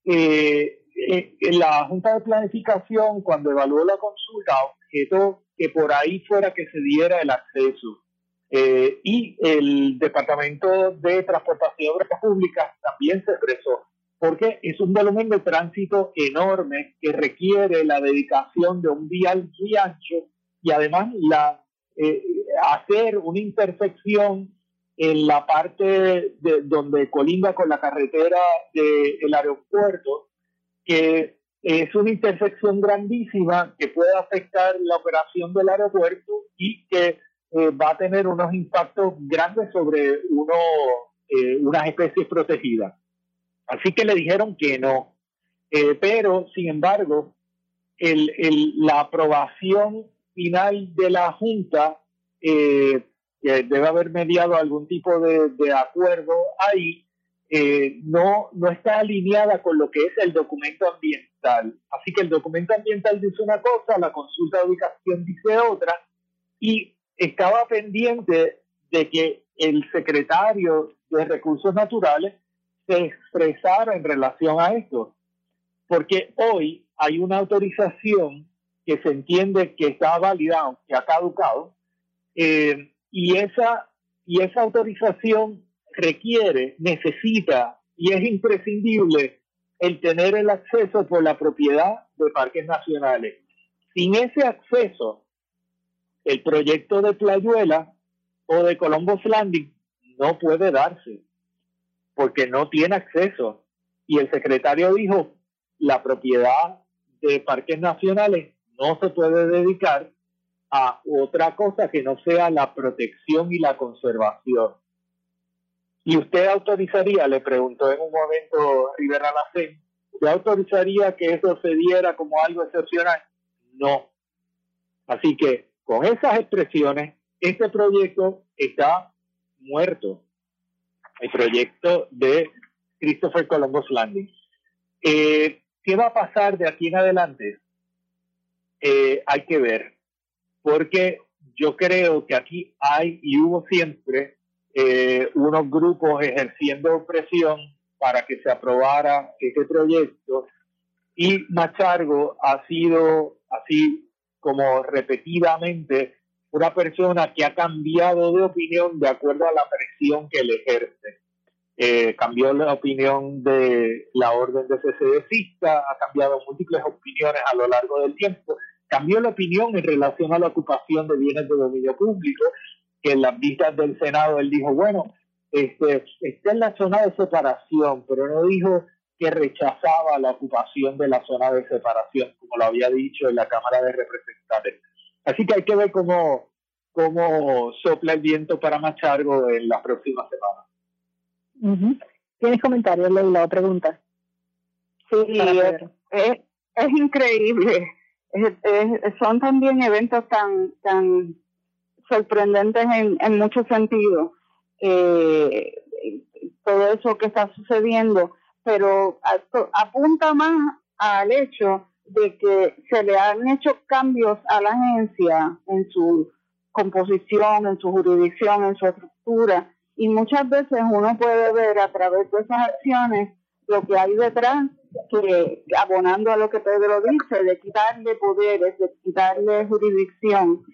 eh, eh, la Junta de Planificación, cuando evaluó la consulta, objetó que por ahí fuera que se diera el acceso. Eh, y el Departamento de Transportación y Obras Públicas también se expresó, porque es un volumen de tránsito enorme que requiere la dedicación de un vial muy ancho y además la eh, hacer una intersección en la parte de, donde colinda con la carretera del aeropuerto, que es una intersección grandísima que puede afectar la operación del aeropuerto y que eh, va a tener unos impactos grandes sobre uno, eh, unas especies protegidas. Así que le dijeron que no. Eh, pero, sin embargo, el, el, la aprobación final de la Junta, eh, que debe haber mediado algún tipo de, de acuerdo ahí, eh, no, no está alineada con lo que es el documento ambiental. Así que el documento ambiental dice una cosa, la consulta de ubicación dice otra, y estaba pendiente de que el secretario de Recursos Naturales se expresara en relación a esto, porque hoy hay una autorización que se entiende que está válida, que ha caducado, eh, y, esa, y esa autorización requiere, necesita y es imprescindible el tener el acceso por la propiedad de parques nacionales. Sin ese acceso, el proyecto de Playuela o de Columbus Landing no puede darse porque no tiene acceso. Y el secretario dijo, la propiedad de parques nacionales no se puede dedicar a otra cosa que no sea la protección y la conservación. ¿Y usted autorizaría, le preguntó en un momento Rivera Lacén, ¿usted autorizaría que eso se diera como algo excepcional? No. Así que con esas expresiones, este proyecto está muerto. El proyecto de Christopher Columbus Landing. Eh, ¿Qué va a pasar de aquí en adelante? Eh, hay que ver, porque yo creo que aquí hay y hubo siempre eh, unos grupos ejerciendo presión para que se aprobara este proyecto y Machargo ha sido así como repetidamente una persona que ha cambiado de opinión de acuerdo a la presión que le ejerce. Eh, cambió la opinión de la orden de CCDcista, ha cambiado múltiples opiniones a lo largo del tiempo, cambió la opinión en relación a la ocupación de bienes de dominio público, que en las vistas del Senado él dijo, bueno, este, está en la zona de separación, pero no dijo que rechazaba la ocupación de la zona de separación, como lo había dicho en la Cámara de Representantes. Así que hay que ver cómo, cómo sopla el viento para Machargo en las próximas semanas. Uh -huh. ¿Tienes comentarios, Leila, o preguntas? Sí, es, es, es, increíble. Es, es, son también eventos tan, tan sorprendentes en, en muchos sentidos. Eh, todo eso que está sucediendo, pero apunta más al hecho de que se le han hecho cambios a la agencia en su composición, en su jurisdicción, en su estructura, y muchas veces uno puede ver a través de esas acciones lo que hay detrás, que abonando a lo que Pedro dice, de quitarle poderes, de quitarle jurisdicción,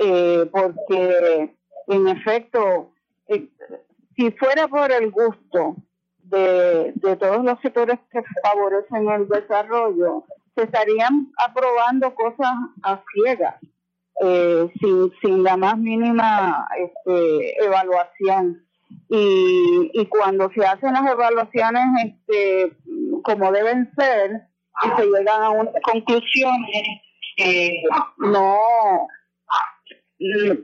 eh, porque en efecto, eh, si fuera por el gusto de, todos los sectores que favorecen el desarrollo, se estarían aprobando cosas a ciegas, eh, sin, sin la más mínima este, evaluación. Y, y cuando se hacen las evaluaciones este, como deben ser y se llegan a unas conclusiones, eh, no,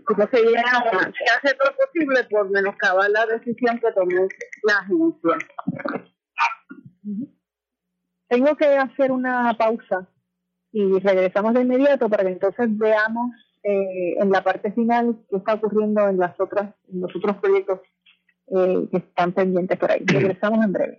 como se llega, se hace todo posible por menoscabar la decisión que tomó la agencia. Tengo que hacer una pausa y regresamos de inmediato para que entonces veamos eh, en la parte final qué está ocurriendo en las otras, en los otros proyectos eh, que están pendientes por ahí. Regresamos en breve.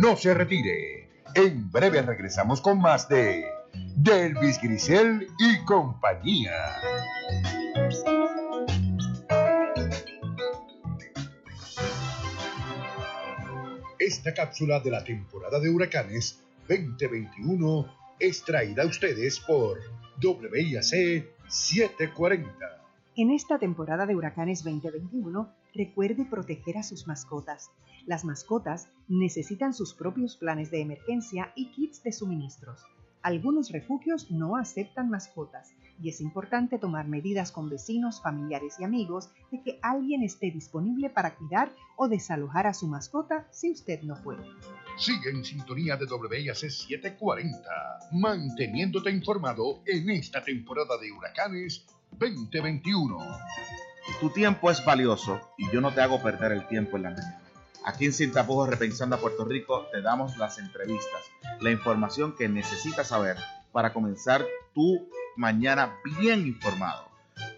No se retire. En breve regresamos con más de Delvis Grisel y compañía. Esta cápsula de la temporada de huracanes 2021 es traída a ustedes por WIAC 740. En esta temporada de huracanes 2021, recuerde proteger a sus mascotas. Las mascotas necesitan sus propios planes de emergencia y kits de suministros. Algunos refugios no aceptan mascotas y es importante tomar medidas con vecinos, familiares y amigos de que alguien esté disponible para cuidar o desalojar a su mascota si usted no puede. Sigue en sintonía de WIAC 740, manteniéndote informado en esta temporada de huracanes 2021. Tu tiempo es valioso y yo no te hago perder el tiempo en la mañana. Aquí en Sin Tapujos Repensando a Puerto Rico te damos las entrevistas, la información que necesitas saber para comenzar tu mañana bien informado.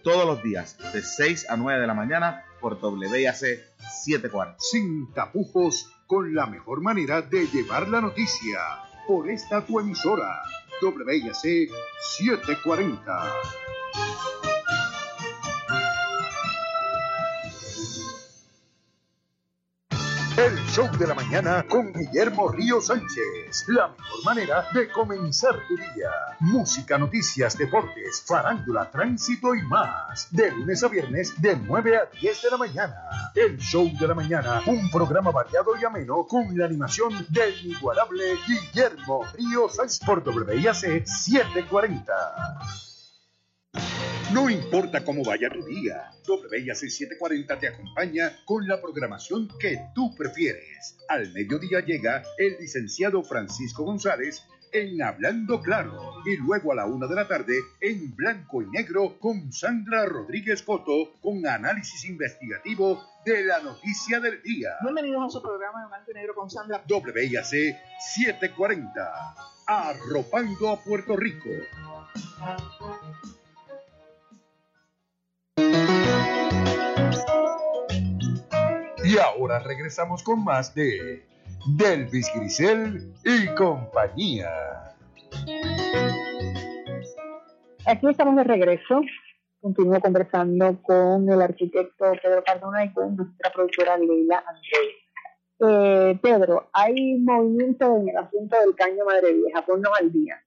Todos los días de 6 a 9 de la mañana por WIAC 740. Sin tapujos, con la mejor manera de llevar la noticia. Por esta tu emisora, WIAC 740. El show de la mañana con Guillermo Río Sánchez. La mejor manera de comenzar tu día. Música, noticias, deportes, farándula, tránsito y más. De lunes a viernes de 9 a 10 de la mañana. El show de la mañana, un programa variado y ameno con la animación del inigualable Guillermo Río Sánchez por WIAC 740. No importa cómo vaya tu día, WIAC 740 te acompaña con la programación que tú prefieres. Al mediodía llega el licenciado Francisco González en Hablando Claro y luego a la una de la tarde en Blanco y Negro con Sandra Rodríguez Coto con análisis investigativo de la noticia del día. Bienvenidos a su programa de Blanco y Negro con Sandra. WIAC 740, arropando a Puerto Rico. Y ahora regresamos con más de Delvis Grisel y compañía. Aquí estamos de regreso. Continúo conversando con el arquitecto Pedro Cardona y con nuestra productora Leila Andrés. Eh, Pedro, hay movimiento en el asunto del caño Madre Vieja, ponnos al día.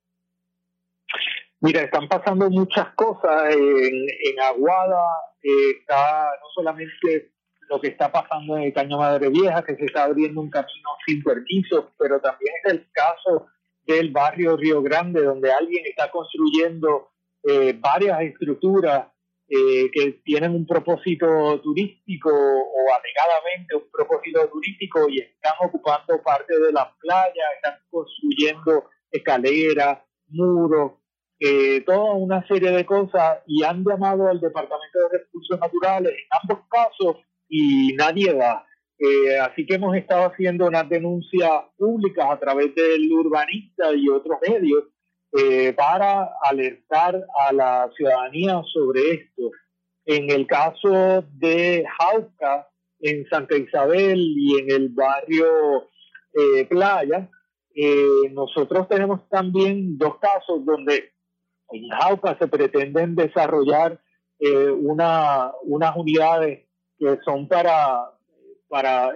Mira, están pasando muchas cosas en, en Aguada, eh, está no solamente lo que está pasando en el Caño Madre Vieja, que se está abriendo un camino sin permiso, pero también es el caso del barrio Río Grande, donde alguien está construyendo eh, varias estructuras eh, que tienen un propósito turístico o alegadamente un propósito turístico y están ocupando parte de la playa, están construyendo escaleras, muros, eh, toda una serie de cosas y han llamado al Departamento de Recursos Naturales en ambos casos y nadie va. Eh, así que hemos estado haciendo unas denuncias públicas a través del urbanista y otros medios eh, para alertar a la ciudadanía sobre esto. En el caso de Jauca, en Santa Isabel y en el barrio eh, Playa, eh, nosotros tenemos también dos casos donde en Jauca se pretenden desarrollar una, unas unidades que son para, para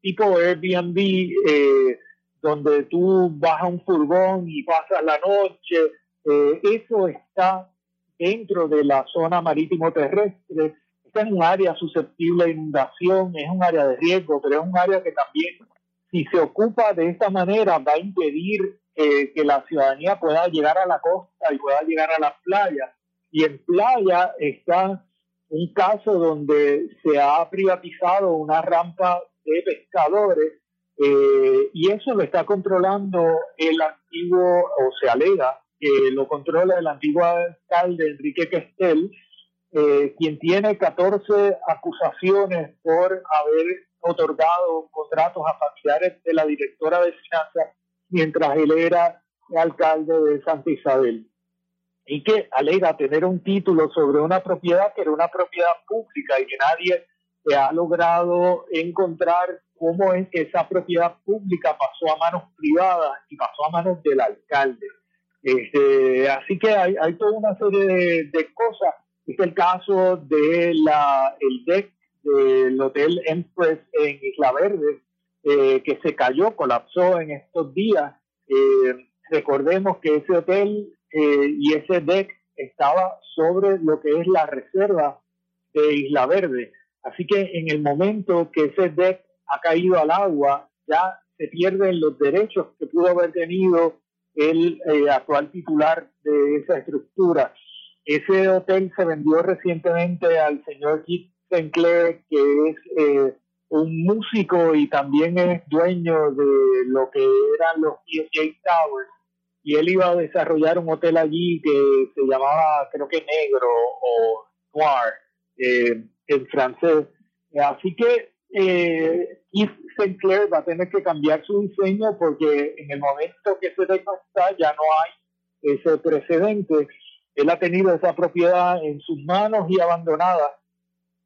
tipo Airbnb, eh, donde tú vas a un furgón y pasas la noche, eh, eso está dentro de la zona marítimo terrestre, está en un área susceptible a inundación, es un área de riesgo, pero es un área que también, si se ocupa de esta manera, va a impedir eh, que la ciudadanía pueda llegar a la costa y pueda llegar a las playas. Y en playa está un caso donde se ha privatizado una rampa de pescadores eh, y eso lo está controlando el antiguo, o se alega que lo controla el antiguo alcalde Enrique Questel, eh, quien tiene 14 acusaciones por haber otorgado contratos a familiares de la directora de finanzas mientras él era alcalde de Santa Isabel y que alega tener un título sobre una propiedad que era una propiedad pública y que nadie ha logrado encontrar cómo es que esa propiedad pública pasó a manos privadas y pasó a manos del alcalde. Este, así que hay, hay toda una serie de, cosas. Es el caso de del Hotel Empress en Isla Verde, eh, que se cayó, colapsó en estos días. Eh, recordemos que ese hotel eh, y ese deck estaba sobre lo que es la reserva de Isla Verde. Así que en el momento que ese deck ha caído al agua, ya se pierden los derechos que pudo haber tenido el eh, actual titular de esa estructura. Ese hotel se vendió recientemente al señor Keith Sinclair, que es eh, un músico y también es dueño de lo que eran los PSA Towers y él iba a desarrollar un hotel allí que se llamaba, creo que Negro o Noir eh, en francés. Así que eh, Yves Sinclair va a tener que cambiar su diseño porque en el momento que se está ya no hay ese precedente. Él ha tenido esa propiedad en sus manos y abandonada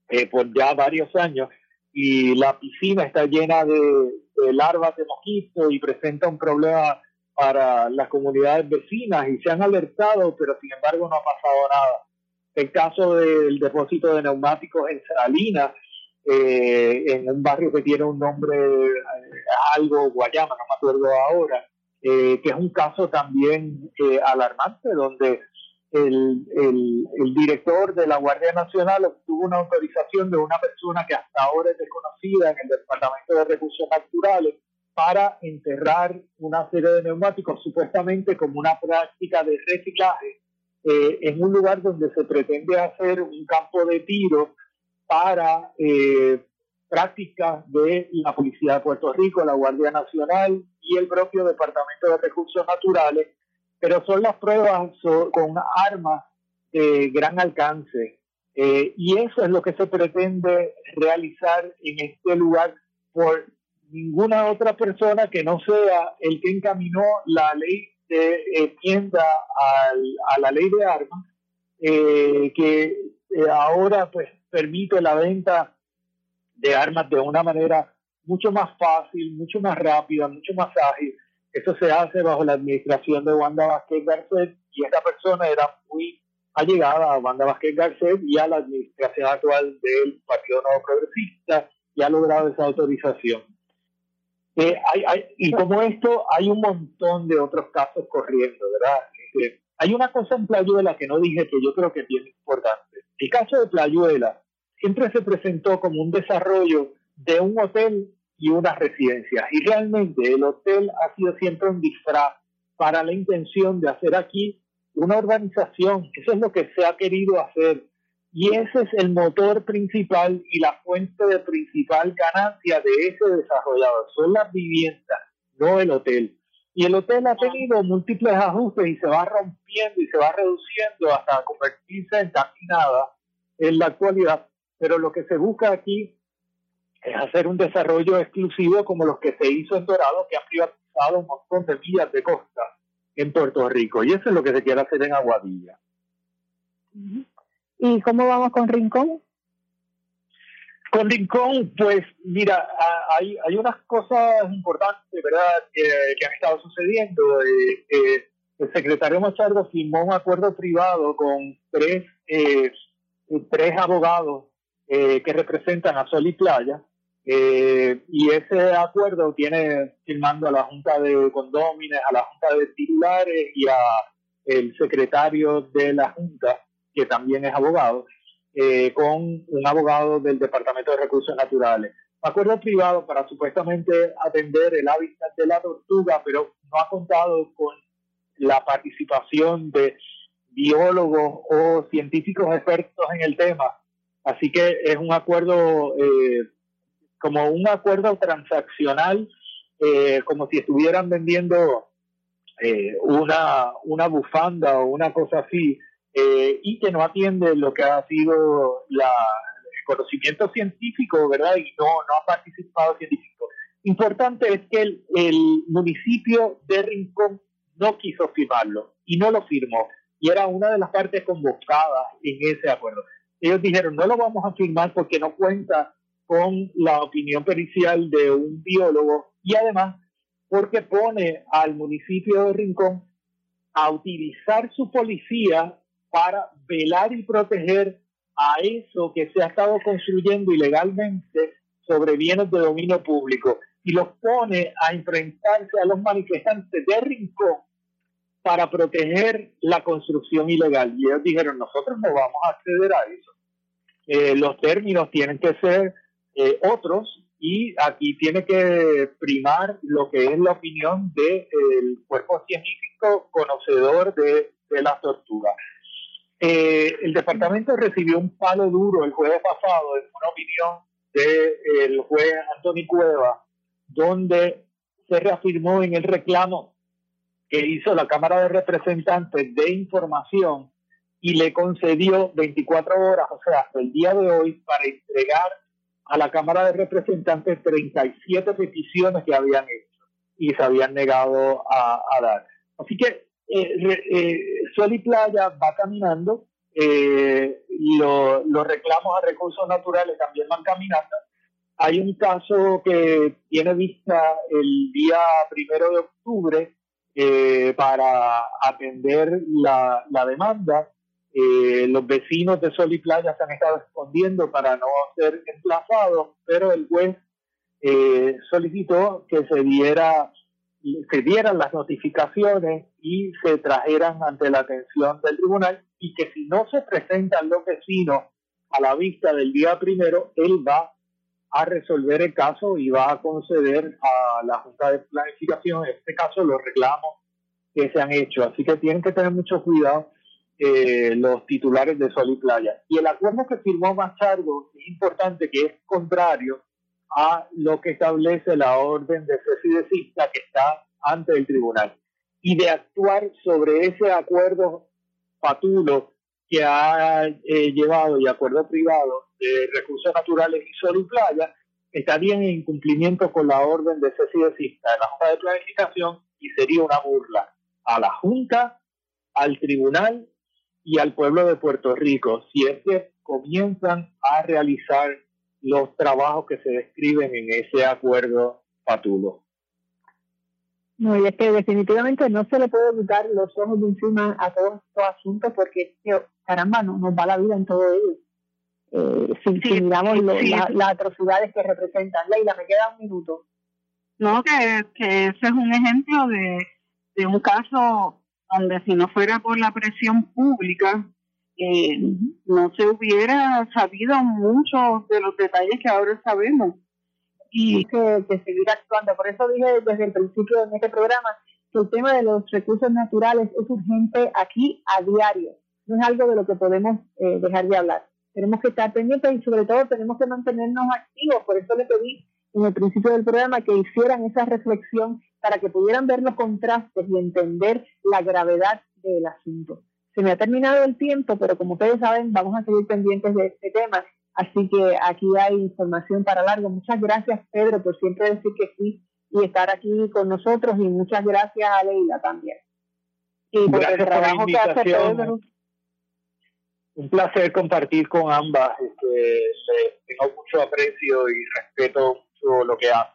eh, por ya varios años y la piscina está llena de, de larvas de mosquitos y presenta un problema para las comunidades vecinas y se han alertado, pero sin embargo no ha pasado nada. El caso del depósito de neumáticos en Salinas, eh, en un barrio que tiene un nombre eh, algo Guayama, no me acuerdo ahora, eh, que es un caso también alarmante, donde el, el, el, director de la Guardia Nacional obtuvo una autorización de una persona que hasta ahora es desconocida en el Departamento de Recursos Naturales para enterrar una serie de neumáticos supuestamente como una práctica de reciclaje eh, en un lugar donde se pretende hacer un campo de tiro para eh, prácticas de la Policía de Puerto Rico, la Guardia Nacional y el propio Departamento de Recursos Naturales, pero son las pruebas con armas de gran alcance. Eh, y eso es lo que se pretende realizar en este lugar por ninguna otra persona que no sea el que encaminó la ley de eh, tienda a la ley de armas, eh, que eh, ahora pues permite la venta de armas de una manera mucho más fácil, mucho más rápida, mucho más ágil. Eso se hace bajo la administración de Wanda Vázquez Garcet y esta persona era muy allegada a Wanda Vázquez Garcet y a la administración actual del Partido Nuevo Progresista y ha logrado esa autorización. Eh, hay, hay, y como esto, hay un montón de otros casos corriendo, ¿verdad? Eh, hay una cosa en Playuela que no dije que yo creo que es bien importante. El caso de Playuela siempre se presentó como un desarrollo de un hotel y una residencia. Y realmente el hotel ha sido siempre un disfraz para la intención de hacer aquí una urbanización. Eso es lo que se ha querido hacer. Y ese es el motor principal y la fuente de principal ganancia de ese desarrollador. Son las viviendas, no el hotel. Y el hotel ha tenido múltiples ajustes y se va rompiendo y se va reduciendo hasta convertirse en casi nada en la actualidad. Pero lo que se busca aquí es hacer un desarrollo exclusivo como los que se hizo en Dorado, que ha privatizado un montón de millas de costa en Puerto Rico. Y eso es lo que se quiere hacer en Aguadilla. ¿Y cómo vamos con Rincón? Con Rincón, pues mira, hay, unas cosas importantes, ¿verdad?, que, han estado sucediendo. Eh, eh, el secretario Machardo firmó un acuerdo privado con tres, eh, tres abogados que representan a Sol y Playa. y ese acuerdo tiene firmando a la Junta de Condómines, a la Junta de Titulares y a el secretario de la Junta, que también es abogado. Eh, con un abogado del Departamento de Recursos Naturales. Un acuerdo privado para supuestamente atender el hábitat de la tortuga, pero no ha contado con la participación de biólogos o científicos expertos en el tema. Así que es un acuerdo eh, como un acuerdo transaccional, eh, como si estuvieran vendiendo una, una bufanda o una cosa así eh, y que no atiende lo que ha sido la, el conocimiento científico, ¿verdad? Y no, no ha participado científico. Importante es que el, el municipio de Rincón no quiso firmarlo y no lo firmó. Y era una de las partes convocadas en ese acuerdo. Ellos dijeron, no lo vamos a firmar porque no cuenta con la opinión pericial de un biólogo y además porque pone al municipio de Rincón a utilizar su policía para velar y proteger a eso que se ha estado construyendo ilegalmente sobre bienes de dominio público y los pone a enfrentarse a los manifestantes de Rincón para proteger la construcción ilegal. Y ellos dijeron, nosotros no vamos a acceder a eso. Eh, los términos tienen que ser eh, otros y aquí tiene que primar lo que es la opinión del cuerpo científico conocedor de, de las tortugas. Eh, el departamento recibió un palo duro el jueves pasado en una opinión del juez Antonio Cueva, donde se reafirmó en el reclamo que hizo la Cámara de Representantes de Información y le concedió 24 horas, o sea, hasta el día de hoy, para entregar a la Cámara de Representantes 37 peticiones que habían hecho y se habían negado a dar. Así que eh, eh, Sol y Playa va caminando, eh, los reclamos a recursos naturales también van caminando. Hay un caso que tiene vista el día primero de octubre eh, para atender la, la demanda. los vecinos de Sol y Playa se han estado escondiendo para no ser emplazados, pero el juez solicitó que se diera se dieran las notificaciones y se trajeran ante la atención del tribunal y que si no se presentan los vecinos a la vista del día primero, él va a resolver el caso y va a conceder a la Junta de Planificación, en este caso, los reclamos que se han hecho. Así que tienen que tener mucho cuidado eh, los titulares de Sol y Playa. Y el acuerdo que firmó Machargo es importante, que es contrario a lo que establece la orden de cese que está ante el tribunal. Y de actuar sobre ese acuerdo patulo que ha eh, llevado y acuerdo privado de recursos naturales y sol y playa estaría en incumplimiento con la orden de cese y de la Junta de Planificación y sería una burla a la Junta, al tribunal y al pueblo de Puerto Rico si es que comienzan a realizar los trabajos que se describen en ese acuerdo patulo. No, y es que definitivamente no se le puede quitar los ojos de encima a todos estos asuntos porque, caramba, no, nos va la vida en todo ello. Eh, si, miramos las atrocidades que representan. Leila, me queda un minuto. No, que, que ese es un ejemplo de, de un caso donde si no fuera por la presión pública, eh, no se hubiera sabido muchos de los detalles que ahora sabemos. Y que, que seguir actuando. Por eso dije desde el principio de este programa que el tema de los recursos naturales es urgente aquí a diario. No es algo de lo que podemos eh, dejar de hablar. Tenemos que estar pendientes y sobre todo tenemos que mantenernos activos. Por eso le pedí en el principio del programa que hicieran esa reflexión para que pudieran ver los contrastes y entender la gravedad del asunto. Se me ha terminado el tiempo, pero como ustedes saben, vamos a seguir pendientes de este tema. Así que aquí hay información para largo. Muchas gracias, Pedro, por siempre decir que sí y estar aquí con nosotros. Y muchas gracias a Leila también. Y por el trabajo que hace Pedro. Un placer compartir con ambas. Este, tengo mucho aprecio y respeto mucho lo que hacen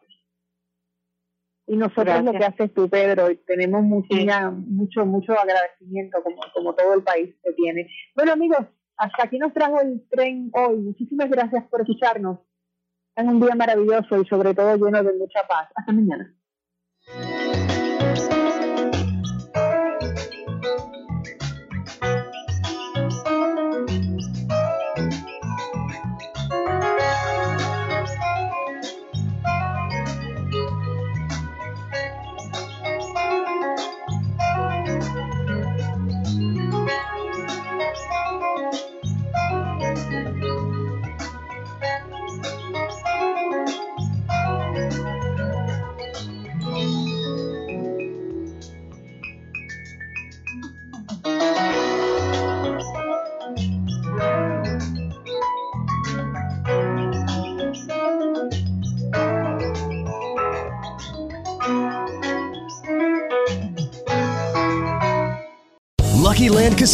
y nosotros lo que haces tú, Pedro, tenemos mucho, mucho, mucho agradecimiento como, como todo el país que tiene. Bueno, amigos, hasta aquí nos trajo el tren hoy. Muchísimas gracias por escucharnos. Tengan un día maravilloso y sobre todo lleno de mucha paz. Hasta mañana.